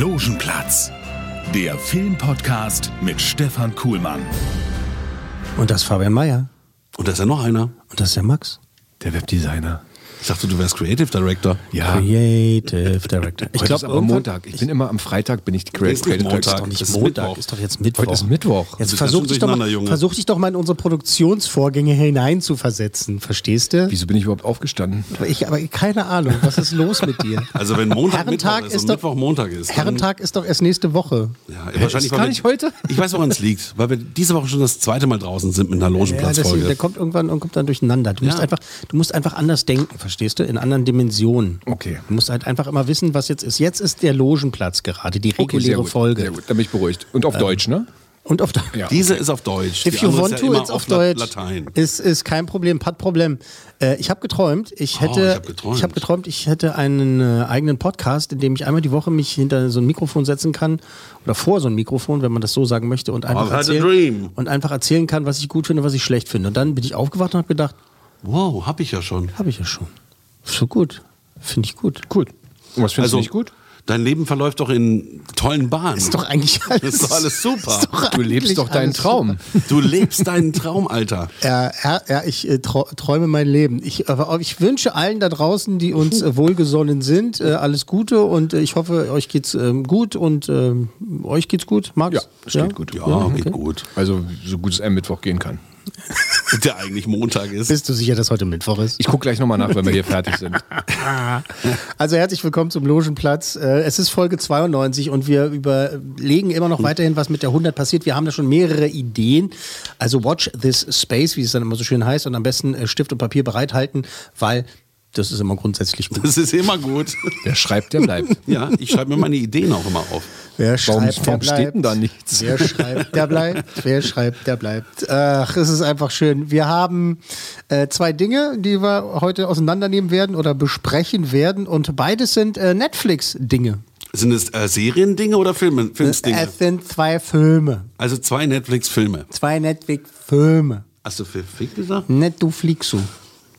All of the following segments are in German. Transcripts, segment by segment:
Logenplatz, der Filmpodcast mit Stefan Kuhlmann. Und das ist Fabian Meyer. Und da ist ja noch einer. Und das ist der Max. Der Webdesigner. Ich dachte, du wärst Creative Director. Ja. Creative Director. Ich glaube, ist aber Montag. Ich bin immer am Freitag bin ich die Creative Ist nicht Creative Montag. Director. nicht Das ist Montag, Mittwoch. ist doch jetzt Mittwoch. Heute ist Mittwoch. Jetzt bist versuch dich, doch mal, versuch dich doch mal in unsere Produktionsvorgänge hinein zu versetzen. Verstehst du? Wieso bin ich überhaupt aufgestanden? Aber ich, aber keine Ahnung, was ist los mit dir? Also wenn Montag Herrentag Mittwoch ist, ist doch- Mittwoch Montag ist. Herrentag ist doch erst nächste Woche. Ja, wahrscheinlich ist gar nicht heute? Ich weiß, woran es liegt. Weil wir diese Woche schon das zweite Mal draußen sind mit einer Ja, deswegen, der Logenplatzfolge. kommt irgendwann und kommt dann durcheinander. Du musst, Ja. einfach, du musst einfach anders denken, verstehst du? In anderen Dimensionen. Okay. Du musst halt einfach immer wissen, was jetzt ist. Jetzt ist der Logenplatz gerade, die Okay, sehr reguläre gut. Folge. Sehr gut, dann bin ich beruhigt. Und auf Deutsch, ne? Und auf Ja. Diese ist auf Deutsch. If Die you want ist ja to, immer it's auf Deutsch. Latein. Ist, ist kein Problem, pat Problem. Äh, ich habe geträumt, ich hätte, Oh, ich hab geträumt. ich habe geträumt, ich hätte einen äh, eigenen Podcast, in dem ich einmal die Woche mich hinter so ein Mikrofon setzen kann oder vor so ein Mikrofon, wenn man das so sagen möchte, und einfach I've had a erzählen dream. und einfach erzählen kann, was ich gut finde, was ich schlecht finde. Und dann bin ich aufgewacht und habe gedacht, Wow, hab ich ja schon. habe ich ja schon. So gut, finde ich gut. Gut. Und was findest Also du nicht gut? Dein Leben verläuft doch in tollen Bahnen. Ist doch eigentlich alles. Das ist doch alles super. Ist doch Du lebst doch deinen Traum. Du lebst deinen Traum, Alter. Ja, ja, ja ich äh, träume mein Leben. Ich, aber ich wünsche allen da draußen, die uns äh, wohlgesonnen sind, äh, alles Gute und äh, ich hoffe, euch geht's ähm, gut und ähm, euch geht's gut, Max? Ja, es geht gut. Ja, geht gut. Also so gut es am Mittwoch gehen kann. Der eigentlich Montag ist. Bist du sicher, dass heute Mittwoch ist? Ich gucke gleich nochmal nach, wenn wir hier fertig sind. Also herzlich willkommen zum Logenplatz. Äh, Es ist Folge 92 und wir überlegen immer noch weiterhin, was mit der 100 passiert. Wir haben da schon mehrere Ideen. Also watch this space, wie es dann immer so schön heißt und am besten äh, Stift und Papier bereithalten, weil das ist immer grundsätzlich gut. Das ist immer gut. Wer schreibt, der bleibt. Ja, ich schreibe mir meine Ideen auch immer auf. Wer Warum, schreibt, der warum steht denn bleibt. da nichts? Wer schreibt, der bleibt. Wer schreibt, der bleibt. Ach, es ist einfach schön. Wir haben äh, zwei Dinge, die wir heute auseinandernehmen werden oder besprechen werden. Und beides sind äh, Netflix-Dinge. Sind es äh, Seriendinge oder Filme, Filmsdinge? Es sind zwei Filme. Also zwei Netflix-Filme. Zwei Netflix-Filme. Hast du für Fick gesagt?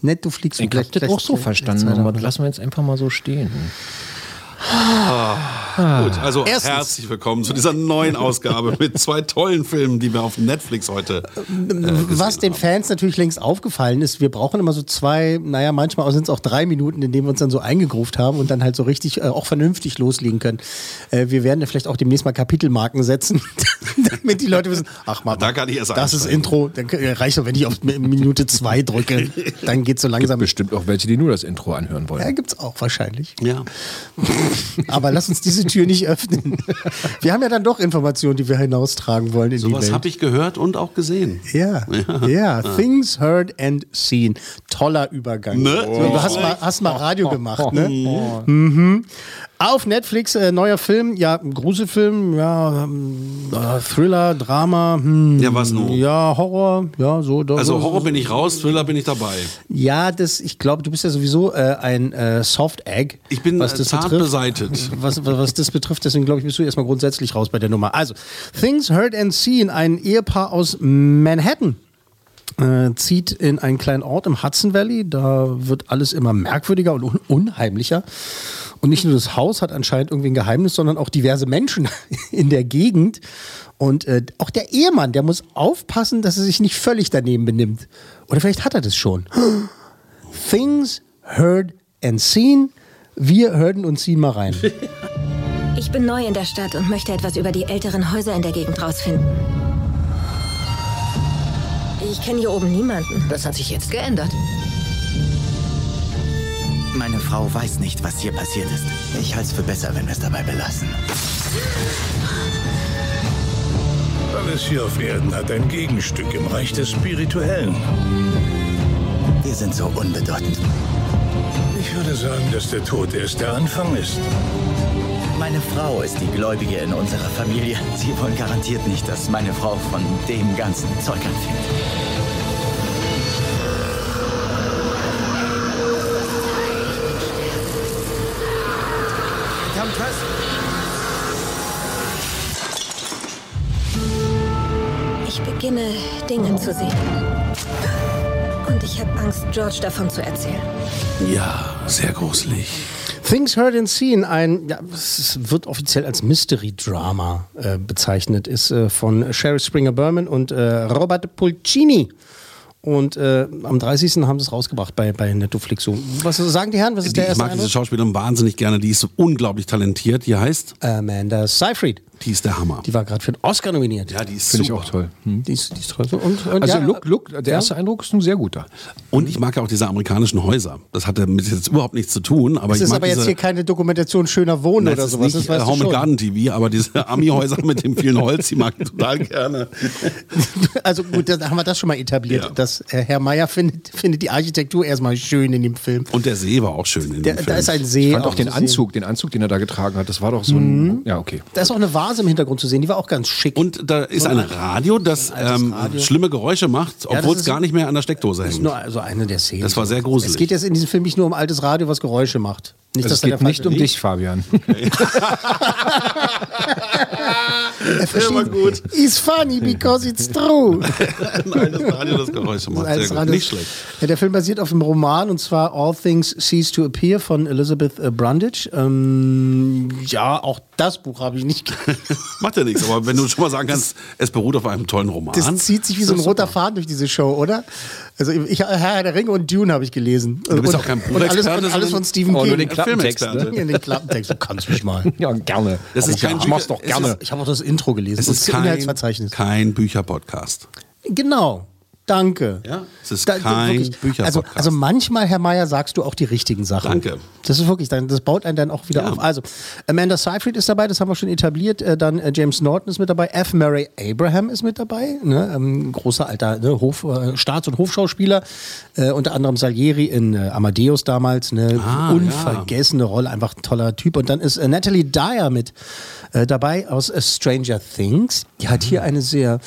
Netflixu. Ich habe das auch so verstanden, aber das lassen wir jetzt einfach mal so stehen. Gut, also Erstens. herzlich willkommen zu dieser neuen Ausgabe mit zwei tollen Filmen, die wir auf Netflix heute. Was den Fans natürlich längst aufgefallen ist, wir brauchen immer so zwei, naja, manchmal sind es auch drei Minuten, in denen wir uns dann so eingegruft haben und dann halt so richtig äh, auch vernünftig loslegen können. Äh, wir werden ja vielleicht auch demnächst mal Kapitelmarken setzen, damit die Leute wissen, ach mal, Da kann ich erst das ist. Intro, dann äh, reicht doch, wenn ich auf Minute zwei drücke, dann geht's so langsam. Bestimmt auch welche, die nur das Intro anhören wollen. Ja, gibt's auch wahrscheinlich. Ja. Aber lass uns diese Tür nicht öffnen. Wir haben ja dann doch Informationen, die wir hinaustragen wollen in die Sowas Welt. habe ich gehört und auch gesehen. Ja, ja, Things Heard and Seen. Toller Übergang. Ne? So, du hast mal, hast mal Radio gemacht, ne? Mhm. Auf Netflix, äh, neuer Film, ja, Gruselfilm, ja, ähm, äh, Thriller, Drama, hm, Ja, was nun? Ja, Horror, ja, so. doch, Also so, Horror so. bin ich raus, Thriller bin ich dabei. Ja, das, ich glaube, du bist ja sowieso äh, ein äh, Soft Egg. Ich bin was äh, das zart betrifft. beseitet. Was, was, was das betrifft, deswegen glaube ich, bist du erstmal grundsätzlich raus bei der Nummer. Also, Things Heard and Seen, ein Ehepaar aus Manhattan. Äh, zieht in einen kleinen Ort im Hudson Valley. Da wird alles immer merkwürdiger und un unheimlicher. Und nicht nur das Haus hat anscheinend irgendwie ein Geheimnis, sondern auch diverse Menschen in der Gegend. Und äh, auch der Ehemann, der muss aufpassen, dass er sich nicht völlig daneben benimmt. Oder vielleicht hat er das schon. Things Heard and Seen. Wir hörten und ziehen mal rein. Ich bin neu in der Stadt und möchte etwas über die älteren Häuser in der Gegend rausfinden. Ich kenne hier oben niemanden. Das hat sich jetzt geändert. Meine Frau weiß nicht, was hier passiert ist. Ich halte es für besser, wenn wir es dabei belassen. Alles hier auf Erden hat ein Gegenstück im Reich des Spirituellen. Wir sind so unbedeutend. Ich würde sagen, dass der Tod erst der Anfang ist. Meine Frau ist die Gläubige in unserer Familie. Sie wollen garantiert nicht, dass meine Frau von dem ganzen Zeug anfängt. Ich beginne, Dinge zu sehen. Und ich habe Angst, George davon zu erzählen. Ja, sehr gruselig. Things Heard and Seen, ein, ja, es wird offiziell als Mystery-Drama äh, bezeichnet, ist äh, von Sherry Springer Berman und äh, Robert Pulcini. Und äh, am 30. haben sie es rausgebracht bei, bei Netflix. So, was sagen die Herren? Was ist Die, der ich erste mag diese Eindruck? Schauspielerin wahnsinnig gerne. Die ist so unglaublich talentiert. Die heißt, Amanda Seyfried. Die ist der Hammer. Die war gerade für den Oscar nominiert. Ja, die ist Finde ich auch toll. Hm. Die ist, die ist toll. Und, und Also ja, Look, Look, der erste Eindruck ist ein sehr guter. Und ich mag ja auch diese amerikanischen Häuser. Das hat damit jetzt überhaupt nichts zu tun. Aber Es ich ist mag aber jetzt diese, hier keine Dokumentation schöner Wohnen Nein, oder sowas. nicht das äh, weißt Home and. Garden TV, aber diese Ami-Häuser mit dem vielen Holz, die mag ich total gerne. Also gut, da haben wir das schon mal etabliert, Ja. dass äh, Herr Meier findet, findet die Architektur erstmal schön in dem Film. Und der See war auch schön in Der, dem da Film. ist ein See. Ich fand auch den zu sehen. Anzug, den Anzug, den er da getragen hat, das war doch so ein. Ja, okay. Da ist auch eine Vase im Hintergrund zu sehen, die war auch ganz schick. Und da ist ein Radio, das altes ähm, Radio. schlimme Geräusche macht, das obwohl es gar nicht mehr an der Steckdose das ist hängt. nur also eine der Szenen. Das war sehr gruselig. Es geht jetzt in diesem Film nicht nur um altes Radio, was Geräusche macht. Nicht, Also es geht nicht um dich, Fabian. Er versteht. It's funny because it's true. ein altes Radio, das Geräusche macht. Gut. Radio. Nicht schlecht. Ja, der Film basiert auf einem Roman und zwar All Things Cease to Appear von Elizabeth äh, Brundage. Ähm, ja, auch das Buch habe ich nicht gelesen. Macht ja nichts, aber wenn du schon mal sagen kannst, es beruht auf einem tollen Roman. Das zieht sich wie so ein roter Faden durch diese Show, oder? Also ich, Herr der Ringe und Dune habe ich gelesen. Du bist und, auch kein und alles, und alles von Stephen Oh, King. nur den Klappentext. Filmexperte. In den Klappentext. Du kannst mich mal. Ja, gerne. Das ist ja, kein ich mach's doch gerne. ist- Ich habe auch das Intro gelesen. Es ist kein, kein Bücherpodcast. Genau. Danke. Ja, es ist kein wirklich. Bücherpodcast. Also, also manchmal, Herr Meier, sagst du auch die richtigen Sachen. Danke. Das ist wirklich, dann- das baut einen dann auch wieder Ja. auf. Also, Amanda Seyfried ist dabei, das haben wir schon etabliert. Äh, Dann äh, James Norton ist mit dabei. F. Murray Abraham ist mit dabei. Ne? Ähm, großer alter ne? Hof, äh, Staats- und Hofschauspieler. Äh, unter anderem Salieri in äh, Amadeus damals. Eine Ah, unvergessene Rolle, einfach ein toller Typ. Und dann ist äh, Natalie Dyer mit äh, dabei aus äh, Stranger Things. Die hat hier eine sehr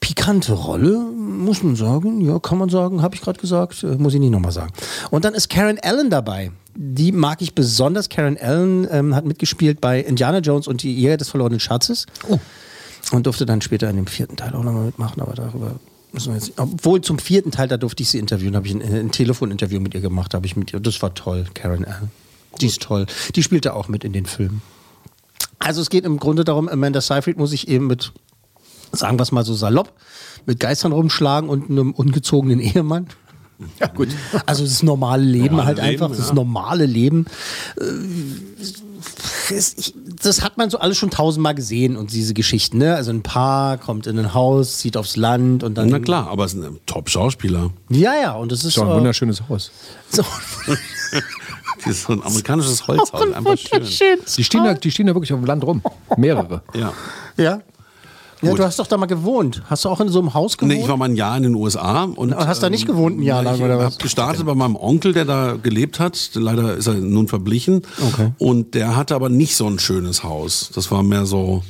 pikante Rolle, muss man sagen. Ja, kann man sagen, habe ich gerade gesagt. Äh, muss ich nicht nochmal sagen. Und dann ist Karen Allen dabei. Die mag ich besonders. Karen Allen ähm, hat mitgespielt bei Indiana Jones und die Jäger des verlorenen Schatzes. Und durfte dann später in dem vierten Teil auch nochmal mitmachen, aber darüber müssen wir jetzt. Obwohl zum vierten Teil, da durfte ich sie interviewen, habe ich ein, ein Telefoninterview mit ihr gemacht, habe ich mit ihr. Das war toll, Karen Allen. Die ist toll. Die spielte auch mit in den Filmen. Also es geht im Grunde darum, Amanda Seyfried muss sich eben mit, sagen wir es mal so salopp, mit Geistern rumschlagen und einem ungezogenen Ehemann. Ja, gut. Also das normale Leben Normale halt Leben, einfach, das ja. normale Leben. Äh, Das hat man so alles schon tausendmal gesehen und diese Geschichten, ne? Also ein Paar kommt in ein Haus, zieht aufs Land und dann. Na klar, aber es ist ein Top-Schauspieler. Ja, ja, und das ist doch ein wunderschönes Haus. so. Das ist so ein amerikanisches Holzhaus. Einfach schön. Die stehen, da, die stehen da wirklich auf dem Land rum. Mehrere. Ja. Ja. Ja, du hast doch da mal gewohnt. Hast du auch in so einem Haus gewohnt? Nee, ich war mal ein Jahr in den USA und Und hast da nicht gewohnt ein Jahr lang, ich oder was? gestartet bei meinem Onkel, der da gelebt hat. Leider ist er nun verblichen. Okay. Und der hatte aber nicht so ein schönes Haus. Das war mehr so,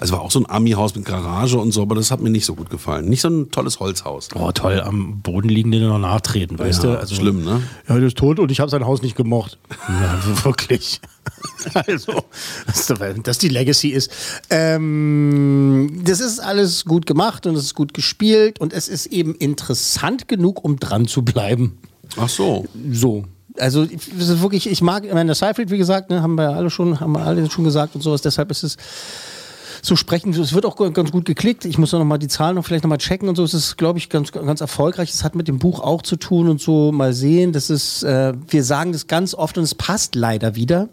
also war auch so ein Ami-Haus mit Garage und so, aber das hat mir nicht so gut gefallen. Nicht so ein tolles Holzhaus. Oh, toll, am Boden liegen die noch nachtreten, weißt Ja, du? Also, schlimm, ne? Ja, der ist tot und ich habe sein Haus nicht gemocht. Ja, wirklich. Also, dass das die Legacy ist. Ähm, das ist alles gut gemacht und es ist gut gespielt und es ist eben interessant genug, um dran zu bleiben. Ach so. So. Also ich- das ist wirklich, ich mag Amanda Seyfried, wie gesagt, ne, haben wir ja alle schon, haben wir alle schon gesagt und sowas. Deshalb ist es so sprechen. Es wird auch ganz gut geklickt. Ich muss noch mal die Zahlen noch vielleicht noch mal checken und so. Es ist, glaube ich, ganz, ganz erfolgreich. Es hat mit dem Buch auch zu tun und so. Mal sehen. Das ist, äh, wir sagen das ganz oft und es passt leider wieder.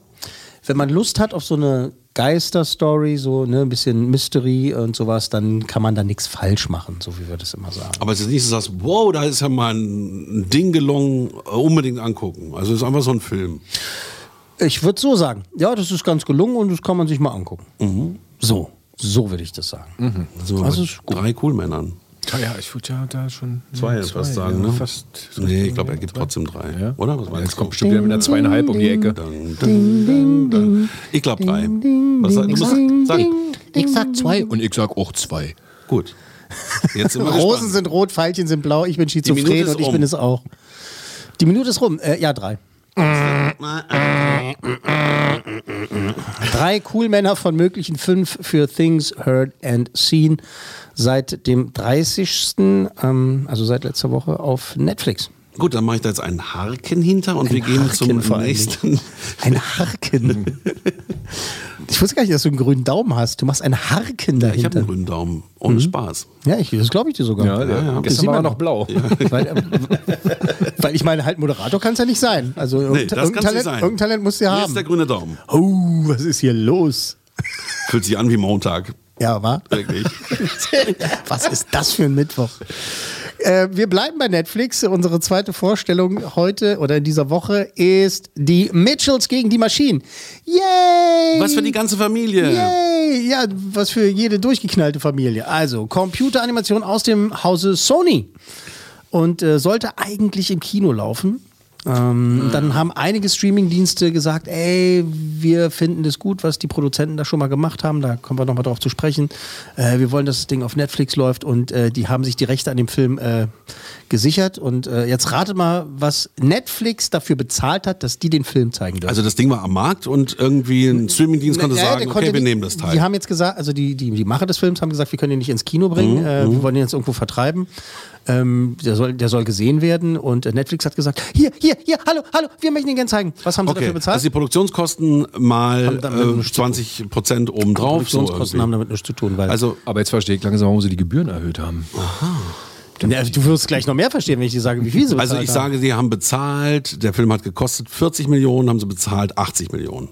Wenn man Lust hat auf so eine Geisterstory, so ne, ein bisschen Mystery und sowas, dann kann man da nichts falsch machen, so wie wir das immer sagen. Aber es ist nicht so, dass wow, da ist ja mal ein Ding gelungen, äh, unbedingt angucken. Also es ist einfach so ein Film. Ich würde so sagen. Ja, das ist ganz gelungen und das kann man sich mal angucken. So, so würde ich das sagen. So Also drei Coolmännern. Ja, ja, ich würde ja da schon. Zwei, fast sagen, ja, ne? Fast. Nee, ich glaube, er gibt trotzdem drei. Ja? Oder? Was meinst Jetzt kommt bestimmt wieder mit einer zweieinhalb um die Ecke. Dun, dun, dun. Ich glaube drei. Was sag, du musst sagen. Ich sag zwei und ich sag auch zwei. Gut. Jetzt Rosen sind rot, Pfeilchen sind blau, ich bin schizophren und ich um. bin es auch. Die Minute ist rum. Äh, ja, drei. Drei Cool-Männer von möglichen fünf für Things Heard and Seen seit dem 30. Ähm, also seit letzter Woche auf Netflix. Gut, dann mache ich da jetzt einen Haken hinter und wir gehen Harken zum nächsten. Ein Harken. ich wusste gar nicht, dass du einen grünen Daumen hast. Du machst einen Harken Ich habe dahinter. einen grünen Daumen. Ohne Spaß. Ja, ich, das glaube ich dir sogar. Ja, ja, Das Gestern sieht war er noch blau. Weil, ähm, weil ich meine, halt Moderator kann es ja nicht sein. Also Nee, irgendein, das irgendein, Talent, sein. irgendein Talent musst du ja Hier haben. ist der grüne Daumen. Oh, was ist hier los? Fühlt sich an wie Montag. Ja, wa? Wirklich. Was ist das für ein Mittwoch? Äh, wir bleiben bei Netflix. Unsere zweite Vorstellung heute oder in dieser Woche ist die Mitchells gegen die Maschinen. Yay! Was für die ganze Familie. Yay! Ja, was für jede durchgeknallte Familie. Also, Computeranimation aus dem Hause Sony. Und äh, sollte eigentlich im Kino laufen. Ähm, Dann haben einige Streamingdienste gesagt, ey, wir finden das gut, was die Produzenten da schon mal gemacht haben. Da kommen wir nochmal drauf zu sprechen. Äh, wir wollen, dass das Ding auf Netflix läuft und äh, die haben sich die Rechte an dem Film äh, gesichert. Und äh, jetzt ratet mal, was Netflix dafür bezahlt hat, dass die den Film zeigen dürfen. Also das Ding war am Markt und irgendwie ein Streamingdienst konnte Naja, sagen, der okay, konnte wir nehmen das Teil. Die haben jetzt gesagt, also die, die, die Macher des Films haben gesagt, wir können ihn nicht ins Kino bringen, Mhm, äh, wir wollen ihn jetzt irgendwo vertreiben. Ähm, der, soll, der soll gesehen werden und Netflix hat gesagt, hier, hier, hier, hallo, hallo, wir möchten ihn gerne zeigen. Was haben sie okay, dafür bezahlt? also die Produktionskosten mal Haben äh, nichts zu tun. 20 Prozent obendrauf. So Produktionskosten haben irgendwie. damit nichts zu tun, weil also Aber jetzt verstehe ich langsam, warum sie die Gebühren erhöht haben. ja, du wirst gleich noch mehr verstehen, wenn ich dir sage, wie viel sie bezahlt Also ich haben. sage, die haben bezahlt, der Film hat gekostet 40 Millionen, haben sie bezahlt 80 Millionen.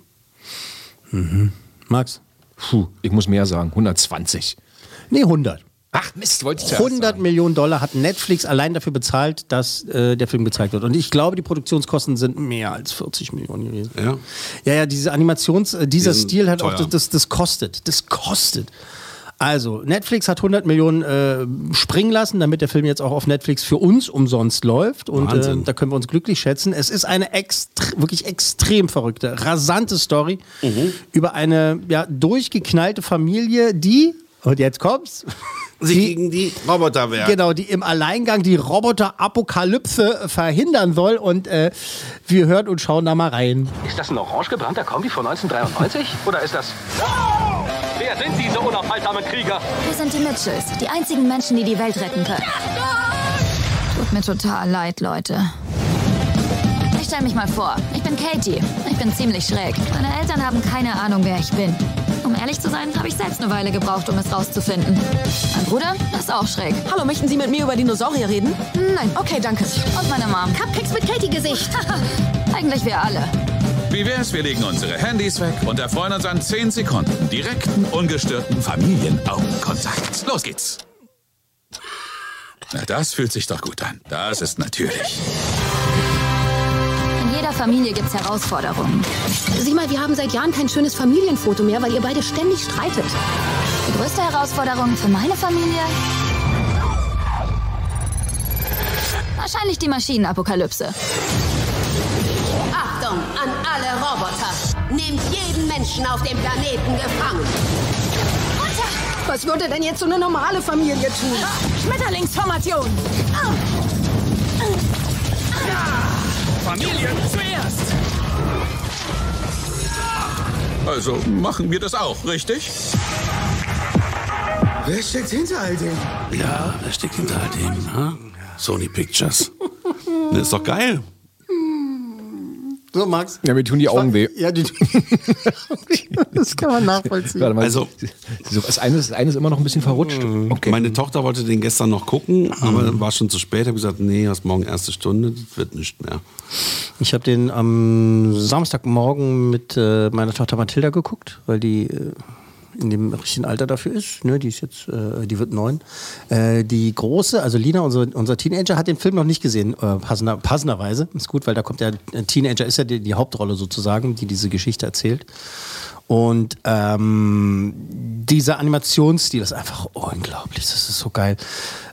Max? Puh, ich muss mehr sagen. 120. Nee, 100. Ach Mist, wollte ich zuerst 100 sagen. Millionen Dollar hat Netflix allein dafür bezahlt, dass äh, der Film gezeigt wird. Und ich glaube, die Produktionskosten sind mehr als 40 Millionen gewesen. Ja. Ja, ja, diese Animations, äh, dieser Die Stil hat auch, teuer. das, das kostet. Das kostet. Also, Netflix hat 100 Millionen äh, springen lassen, damit der Film jetzt auch auf Netflix für uns umsonst läuft. Und äh, Wahnsinn. da können wir uns glücklich schätzen. Es ist eine extre wirklich extrem verrückte, rasante Story Mhm. über eine ja, durchgeknallte Familie, die, und jetzt kommt's, Sie die, gegen die Roboterwehr. Genau, die im Alleingang die Roboter-Apokalypse verhindern soll. Und äh, wir hören und schauen da mal rein. Ist das ein orange gebrannter Kombi von 1993? Oder ist das... Wer sind diese unaufhaltsamen Krieger? Wir sind die Mitchells, die einzigen Menschen, die die Welt retten können. Tut mir total leid, Leute. Ich stell mich mal vor. Ich bin Katie. Ich bin ziemlich schräg. Meine Eltern haben keine Ahnung, wer ich bin. Um ehrlich zu sein, habe ich selbst eine Weile gebraucht, um es rauszufinden. Mein Bruder ist auch schräg. Hallo, möchten Sie mit mir über Dinosaurier reden? Nein. Okay, danke. Und meine Mom. Cupcakes mit Katie-Gesicht. Eigentlich wir alle. Wie wär's, wir legen unsere Handys weg und erfreuen uns an 10 Sekunden direkten, ungestörten Familienaugenkontakt. Los geht's. Na, das fühlt sich doch gut an. Das ist natürlich. In jeder Familie gibt's Herausforderungen. Sieh mal, wir haben seit Jahren kein schönes Familienfoto mehr, weil ihr beide ständig streitet. Die größte Herausforderung für meine Familie? Wahrscheinlich die Maschinenapokalypse. Achtung an alle Roboter. Nehmt jeden Menschen auf dem Planeten gefangen. Was würde denn jetzt so eine normale Familie tun? Schmetterlingsformation. Familie zuerst! Also machen wir das auch, richtig? Wer steckt hinter all dem? Ja, wer steckt hinter all dem? Ha? Sony Pictures. Das ist doch geil. So, Max. Ja, mir tun die Augen weh. Ja, die, das kann man nachvollziehen. Warte mal, Also- so, das, eine, das eine ist immer noch ein bisschen verrutscht. Okay. Meine Tochter wollte den gestern noch gucken, aber war schon zu spät. Ich habe gesagt, nee, hast morgen erste Stunde, das wird nicht mehr. Ich habe den am Samstagmorgen mit äh, meiner Tochter Mathilda geguckt, weil die äh, in dem richtigen Alter dafür ist. Ne? Die ist jetzt, äh, die wird neun. Äh, die große, also Lina, unser, unser Teenager, hat den Film noch nicht gesehen, äh, passender, passenderweise. Ist gut, weil da kommt ja, ein Teenager ist ja die, die Hauptrolle sozusagen, die diese Geschichte erzählt. Und ähm, dieser Animationsstil ist einfach unglaublich. Das ist so geil.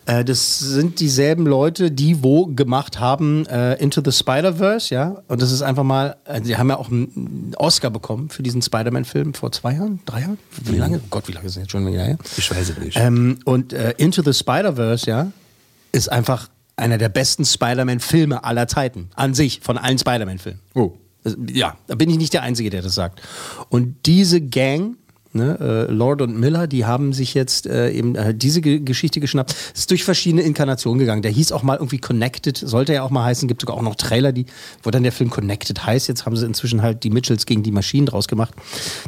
Äh, das sind dieselben Leute, die wo gemacht haben äh, Into the Spider-Verse, ja. Und das ist einfach mal, äh, die haben ja auch einen Oscar bekommen für diesen Spider-Man-Film vor zwei Jahren, drei Jahren? Wie lange? Oh Gott, wie lange ist das jetzt schon wieder her? Ich weiß es nicht. Ähm, und äh, Into the Spider-Verse, ja, ist einfach einer der besten Spider-Man-Filme aller Zeiten. An sich, von allen Spider-Man-Filmen. Oh. Ja, da bin ich nicht der Einzige, der das sagt. Und diese Gang, ne, äh, Lord und Miller, die haben sich jetzt äh, eben äh, diese Ge Geschichte geschnappt. Es ist durch verschiedene Inkarnationen gegangen. Der hieß auch mal irgendwie Connected, sollte ja auch mal heißen. Gibt sogar auch noch Trailer, die, wo dann der Film Connected heißt. Jetzt haben sie inzwischen halt die Mitchells gegen die Maschinen draus gemacht.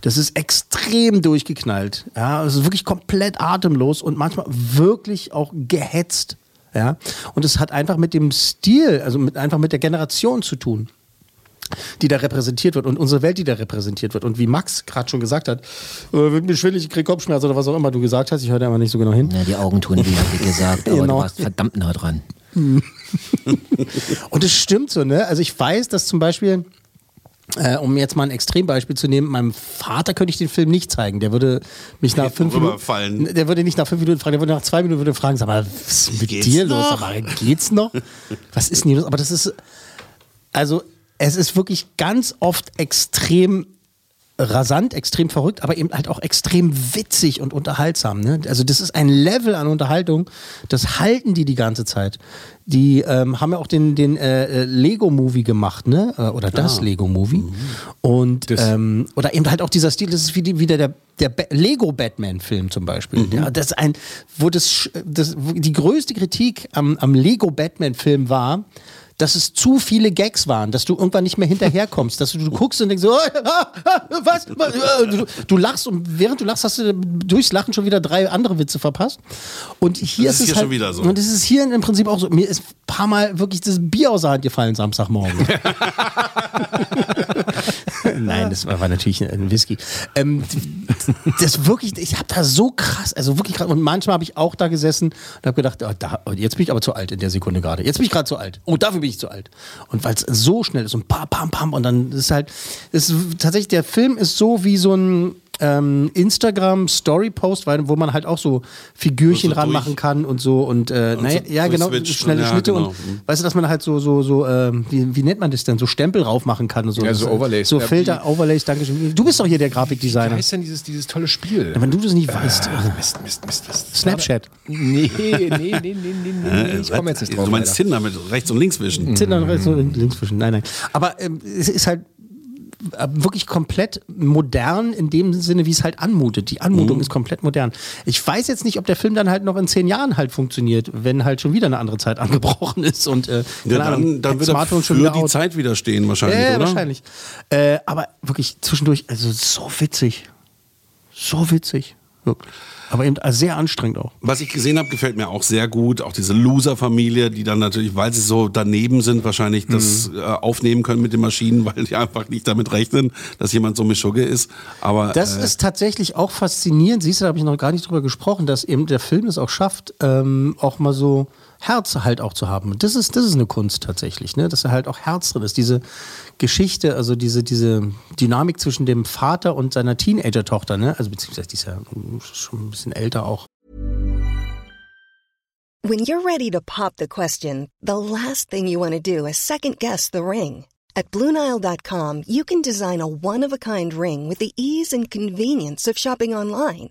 Das ist extrem durchgeknallt. Ja, es ist wirklich komplett atemlos und manchmal wirklich auch gehetzt. Ja, und es hat einfach mit dem Stil, also mit, einfach mit der Generation zu tun die da repräsentiert wird und unsere Welt, die da repräsentiert wird. Und wie Max gerade schon gesagt hat, äh, wird mir schwindelig, ich krieg Kopfschmerzen oder was auch immer du gesagt hast. Ich höre da immer nicht so genau hin. Ja, die Augen tun weh, wie gesagt, aber Genau. du warst verdammt nah dran. Und es stimmt so, ne? Also ich weiß, dass zum Beispiel, äh, um jetzt mal ein Extrembeispiel zu nehmen, meinem Vater könnte ich den Film nicht zeigen. Der würde mich nach fünf Minuten, der würde nicht nach fünf Minuten fragen, der würde nach zwei Minuten würde fragen, sag mal, was ist mit Geht's dir los? noch? Sag mal, geht's noch? Was ist denn hier los? Aber das ist, also es ist wirklich ganz oft extrem rasant, extrem verrückt, aber eben halt auch extrem witzig und unterhaltsam. Ne? Also das ist ein Level an Unterhaltung, das halten die die ganze Zeit. Die ähm, haben ja auch den, den äh, äh, Lego-Movie gemacht, ne? Äh, oder das Ah. Lego-Movie. Und ähm, oder eben halt auch dieser Stil, das ist wie die, wieder der, der Ba- Lego-Batman-Film zum Beispiel. Ja, das ist ein, wo das, das wo die größte Kritik am, am Lego-Batman-Film war, dass es zu viele Gags waren, dass du irgendwann nicht mehr hinterherkommst, dass du, du guckst und denkst so, oh, was? was? Du, du lachst und während du lachst, hast du durchs Lachen schon wieder drei andere Witze verpasst. Und hier Das ist ist es hier halt, schon wieder so. Und es ist hier im Prinzip auch so. Mir ist ein paar Mal wirklich das Bier aus der Hand gefallen Samstagmorgen. Nein, das war, natürlich ein Whisky. Ähm, das wirklich, ich habe da so krass, also wirklich krass. Und manchmal habe ich auch da gesessen und habe gedacht, oh, da, oh, jetzt bin ich aber zu alt in der Sekunde gerade. Jetzt bin ich gerade zu alt. Oh, dafür bin ich zu alt. Und weil es so schnell ist und pam, pam, pam. Und dann ist halt, ist tatsächlich, der Film ist so wie so ein ähm, Instagram-Story-Post, weil- wo man halt auch so Figürchen So ranmachen kann und so. Und, äh, Und naja, so ja, genau, durchswitcht schnelle ja, Schnitte genau. und weißt du, dass man halt so, so, so, ähm, wie, wie nennt man das denn? So Stempel drauf machen kann und so. Ja, so Das- Overlays. So Ja, Filter, Overlays, danke schön. Du bist doch hier der Wie Grafikdesigner. heißt denn dieses, dieses tolle Spiel? Ja, wenn du das nicht weißt. Mist, Mist, Mist, Mist. Snapchat. Nee, nee, nee, nee, nee, nee, nee. Ich komme jetzt nicht drauf. Du meinst leider. Tinder mit rechts und links wischen. Tinder und rechts und links zwischen. Nein, nein. Aber ähm, es ist halt äh, wirklich komplett modern in dem Sinne, wie es halt anmutet. Die Anmutung ist komplett modern. Ich weiß jetzt nicht, ob der Film dann halt noch in zehn Jahren halt funktioniert, wenn halt schon wieder eine andere Zeit angebrochen ist und äh, Ja, keine Ahnung, dann, dann wird er Smartphone für schon wieder die out. Zeit widerstehen wahrscheinlich, ja, ja, oder? wahrscheinlich. Äh, aber wirklich zwischendurch, also so witzig. So witzig. Wirklich. Aber eben sehr anstrengend auch. Was ich gesehen habe, gefällt mir auch sehr gut. Auch diese Loser-Familie, die dann natürlich, weil sie so daneben sind, wahrscheinlich das Mhm. äh, aufnehmen können mit den Maschinen, weil die einfach nicht damit rechnen, dass jemand so Mischugge ist. Aber Das äh, ist tatsächlich auch faszinierend. Siehst du, da habe ich noch gar nicht drüber gesprochen, dass eben der Film es auch schafft, ähm, auch mal so Herz halt auch zu haben. Und das ist, das ist eine Kunst tatsächlich, ne? dass da halt auch Herz drin ist. Diese Geschichte, also diese, diese Dynamik zwischen dem Vater und seiner Teenager-Tochter, ne? also beziehungsweise die ist ja schon ein bisschen älter auch. When you're ready to pop the question, the last thing you want to do is second guess the ring. At Bluenile.com, you can design a one of a kind ring with the ease and convenience of shopping online.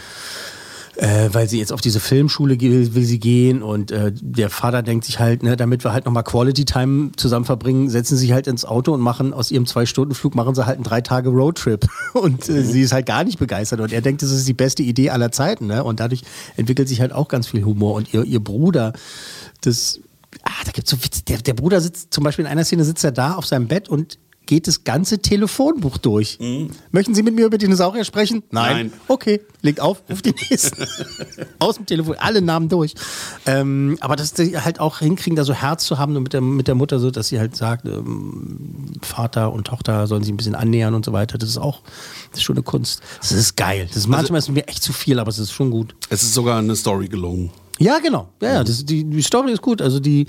äh, weil sie jetzt auf diese Filmschule ge- will sie gehen und äh, der Vater denkt sich halt, ne, damit wir halt nochmal Quality Time zusammen verbringen, setzen sie sich halt ins Auto und machen aus ihrem Zwei-Stunden-Flug machen sie halt einen drei Tage Roadtrip und äh, sie ist halt gar nicht begeistert und er denkt, das ist die beste Idee aller Zeiten, ne? Und dadurch entwickelt sich halt auch ganz viel Humor und ihr, ihr Bruder, das, ah, da gibt's so Witz, der, der Bruder sitzt zum Beispiel in einer Szene sitzt er da auf seinem Bett und geht das ganze Telefonbuch durch. Möchten Sie mit mir über Dinosaurier sprechen? Nein. Nein. Okay, legt auf, ruft den nächsten. Aus dem Telefon, alle Namen durch. Ähm, aber dass die halt auch hinkriegen, da so Herz zu haben und mit der, mit der Mutter so, dass sie halt sagt, ähm, Vater und Tochter sollen sich ein bisschen annähern und so weiter. Das ist auch, das ist schon eine Kunst. Das ist geil. Das ist manchmal ist mir echt zu viel, aber es ist schon gut. Es ist sogar eine Story gelungen. Ja, genau. Ja, ja das, die, die Story ist gut. Also die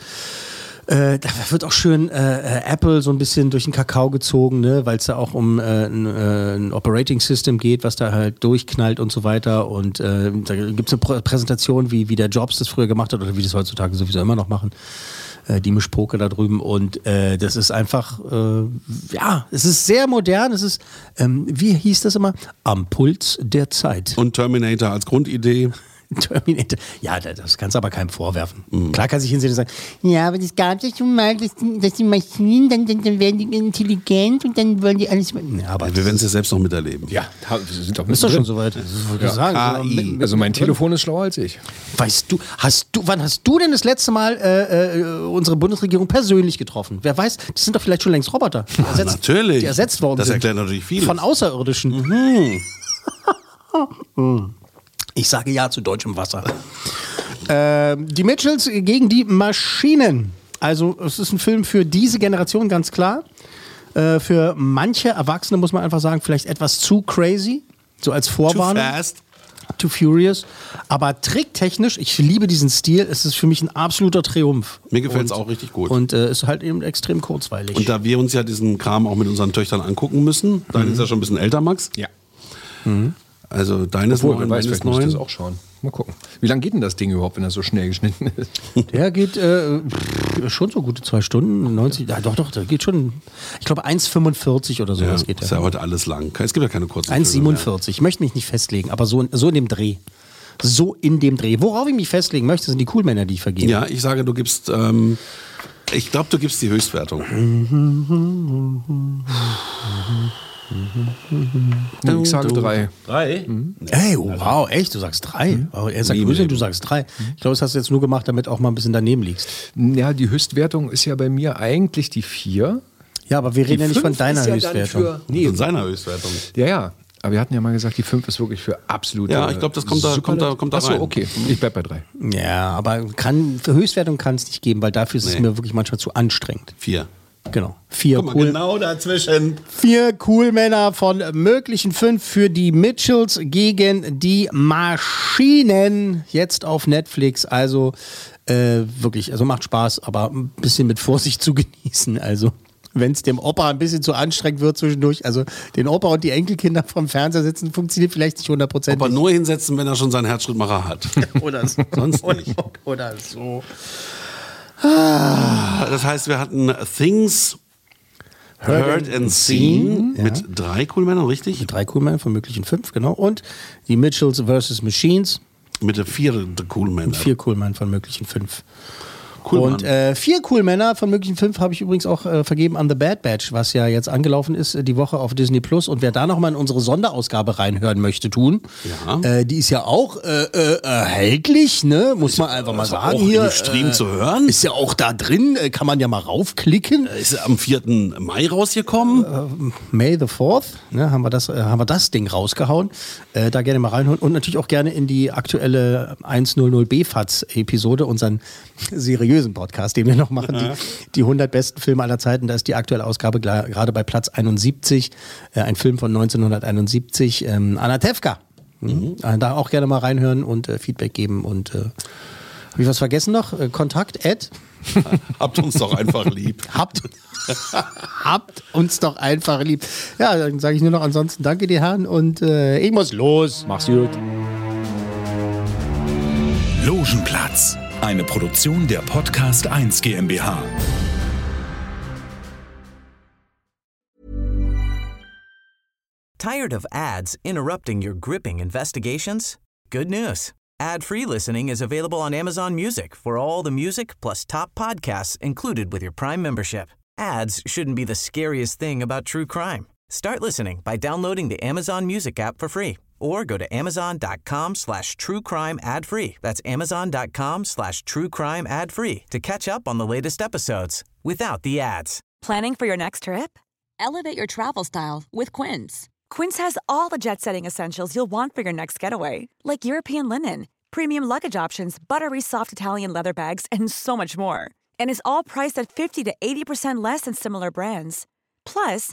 äh, da wird auch schön äh, äh, Apple so ein bisschen durch den Kakao gezogen, ne? weil es da auch um äh, ein, äh, ein Operating System geht, was da halt durchknallt und so weiter. Und da gibt es eine Prä Präsentation, wie, wie der Jobs das früher gemacht hat oder wie das heutzutage sowieso immer noch machen. Die Mischpoke da drüben. Und das ist einfach, ja, es ist sehr modern. Es ist, ähm, wie hieß das immer? Am Puls der Zeit. Und Terminator als Grundidee. Terminator. Ja, da- das kannst du aber keinem vorwerfen. Klar kann sich hinsehen und sagen, ja, aber das gab es schon mal, dass die, dass die Maschinen, dann, dann, dann werden die intelligent und dann wollen die alles. Ja, aber Wir werden es ja selbst noch miterleben. Ja, wir sind doch ist doch schon soweit. Das Ja. sagen. KI. So, mit- mit- Also mein. Telefon ist schlauer als ich. Weißt du, hast du, wann hast du denn das letzte Mal äh, äh, unsere Bundesregierung persönlich getroffen? Wer weiß, das sind doch vielleicht schon längst Roboter. Die ersetzt, Natürlich. Die ersetzt worden Das sind. erklärt natürlich vieles. Von Außerirdischen. Hm. Ich sage ja zu deutschem Wasser. ähm, die Mitchells gegen die Maschinen. Also es ist ein Film für diese Generation, ganz klar. Äh, für manche Erwachsene muss man einfach sagen, vielleicht etwas zu crazy. So als Too Vorwarnung. fast. Too Furious. Aber tricktechnisch, ich liebe diesen Stil, es ist für mich ein absoluter Triumph. Mir gefällt es auch richtig gut. Und äh, ist halt eben extrem kurzweilig. Und da wir uns ja diesen Kram auch mit unseren Töchtern angucken müssen, deine ist ja schon ein bisschen älter, Max. Ja. Also deine ist Obwohl, neun, wer weiß, meine ist vielleicht muss ich das auch schauen. Mal gucken. Wie lange geht denn das Ding überhaupt, wenn das so schnell geschnitten ist? Der geht äh, schon so gute zwei Stunden, 90, ja, doch, doch, der geht schon, ich glaube 1,45 oder Ja, sowas geht ist der. ja heute alles lang. Es gibt ja keine kurzen Filme 1,47. Ich möchte mich nicht festlegen, aber so, so in dem Dreh. So in dem Dreh. Worauf ich mich festlegen möchte, sind die Coolmänner, die ich vergebe. Ja, ich sage, du gibst, ähm, ich glaube, du gibst die Höchstwertung. ich sage drei. Drei? Ey, oh, wow, echt? Du sagst drei? Oh, er sagt Grüße und du sagst drei. Ich glaube, das hast du jetzt nur gemacht, damit auch mal ein bisschen daneben liegst. Ja, die Höchstwertung ist ja bei mir eigentlich die vier. Ja, aber wir reden ja nicht von deiner ja Höchstwertung. Für, nee, Von seiner Höchstwertung. ja, ja. Aber wir hatten ja mal gesagt, die fünf ist wirklich für absolut. Ja, ich glaub, das kommt da- kommt da- kommt da Achso, rein. okay. Ich bleib bei drei. Ja, aber kann, für Höchstwertung kann es nicht geben, weil dafür ist es Nee. mir wirklich manchmal zu anstrengend. Vier. Genau. Vier Guck mal, cool. genau dazwischen. Vier cool Männer von möglichen fünf für die Mitchells gegen die Maschinen. Jetzt auf Netflix. Also äh, wirklich, also macht Spaß, aber ein bisschen mit Vorsicht zu genießen. Also wenn es dem Opa ein bisschen zu anstrengend wird zwischendurch, also den Opa und die Enkelkinder vom Fernseher sitzen, funktioniert vielleicht nicht hundertprozentig. Aber nur hinsetzen, wenn er schon seinen Herzschrittmacher hat. Oder so. Sonst nicht. oder so. Das heißt, wir hatten Things Heard, and Seen ja. mit drei coolen Männern, richtig? Die drei Coolmänner von möglichen fünf, genau. Und die Mitchells versus Machines. Mit der vierten coolen Männer. Vier Coolmänner von möglichen fünf. Cool, und äh, vier cool Männer von möglichen fünf habe ich übrigens auch äh, vergeben an The Bad Batch, was ja jetzt angelaufen ist äh, die Woche auf Disney Plus. Und wer da nochmal in unsere Sonderausgabe reinhören möchte, tun. Ja. Äh, die ist ja auch äh, erhältlich, ne? Muss man einfach mal ist sagen. auch hier im Stream zu hören. Ist ja auch da drin, kann man ja mal raufklicken. Ist am 4. Mai rausgekommen? May the 4th, ne, haben, wir das, haben wir das Ding rausgehauen. Da gerne mal reinholen und natürlich auch gerne in die aktuelle 100 BFATS-Episode, unseren seriösen Podcast, den wir noch machen, die, die 100 besten Filme aller Zeiten. Da ist die aktuelle Ausgabe gerade bei Platz 71, äh, ein Film von 1971, ähm, Anatevka. Mhm. Äh, Da auch gerne mal reinhören und äh, Feedback geben und äh, habe ich was vergessen noch? Äh, Kontakt, Ed? Habt uns doch einfach lieb. Habt, habt uns doch einfach lieb. Ja, dann sage ich nur noch ansonsten danke die Herren und äh, ich muss los. Mach's gut. Logenplatz, eine Produktion der Podcast 1 GmbH. Tired of ads interrupting your gripping investigations? Good news. Ad-free listening is available on Amazon Music for all the music plus top podcasts included with your Prime membership. Ads shouldn't be the scariest thing about true crime. Start listening by downloading the Amazon Music app for free or go to amazon.com slash true crime ad free. That's amazon.com slash true crime ad free to catch up on the latest episodes without the ads. Planning for your next trip? Elevate your travel style with Quince. Quince has all the jet setting essentials you'll want for your next getaway, like European linen, premium luggage options, buttery soft Italian leather bags, and so much more. And is all priced at 50 to 80% less than similar brands. Plus,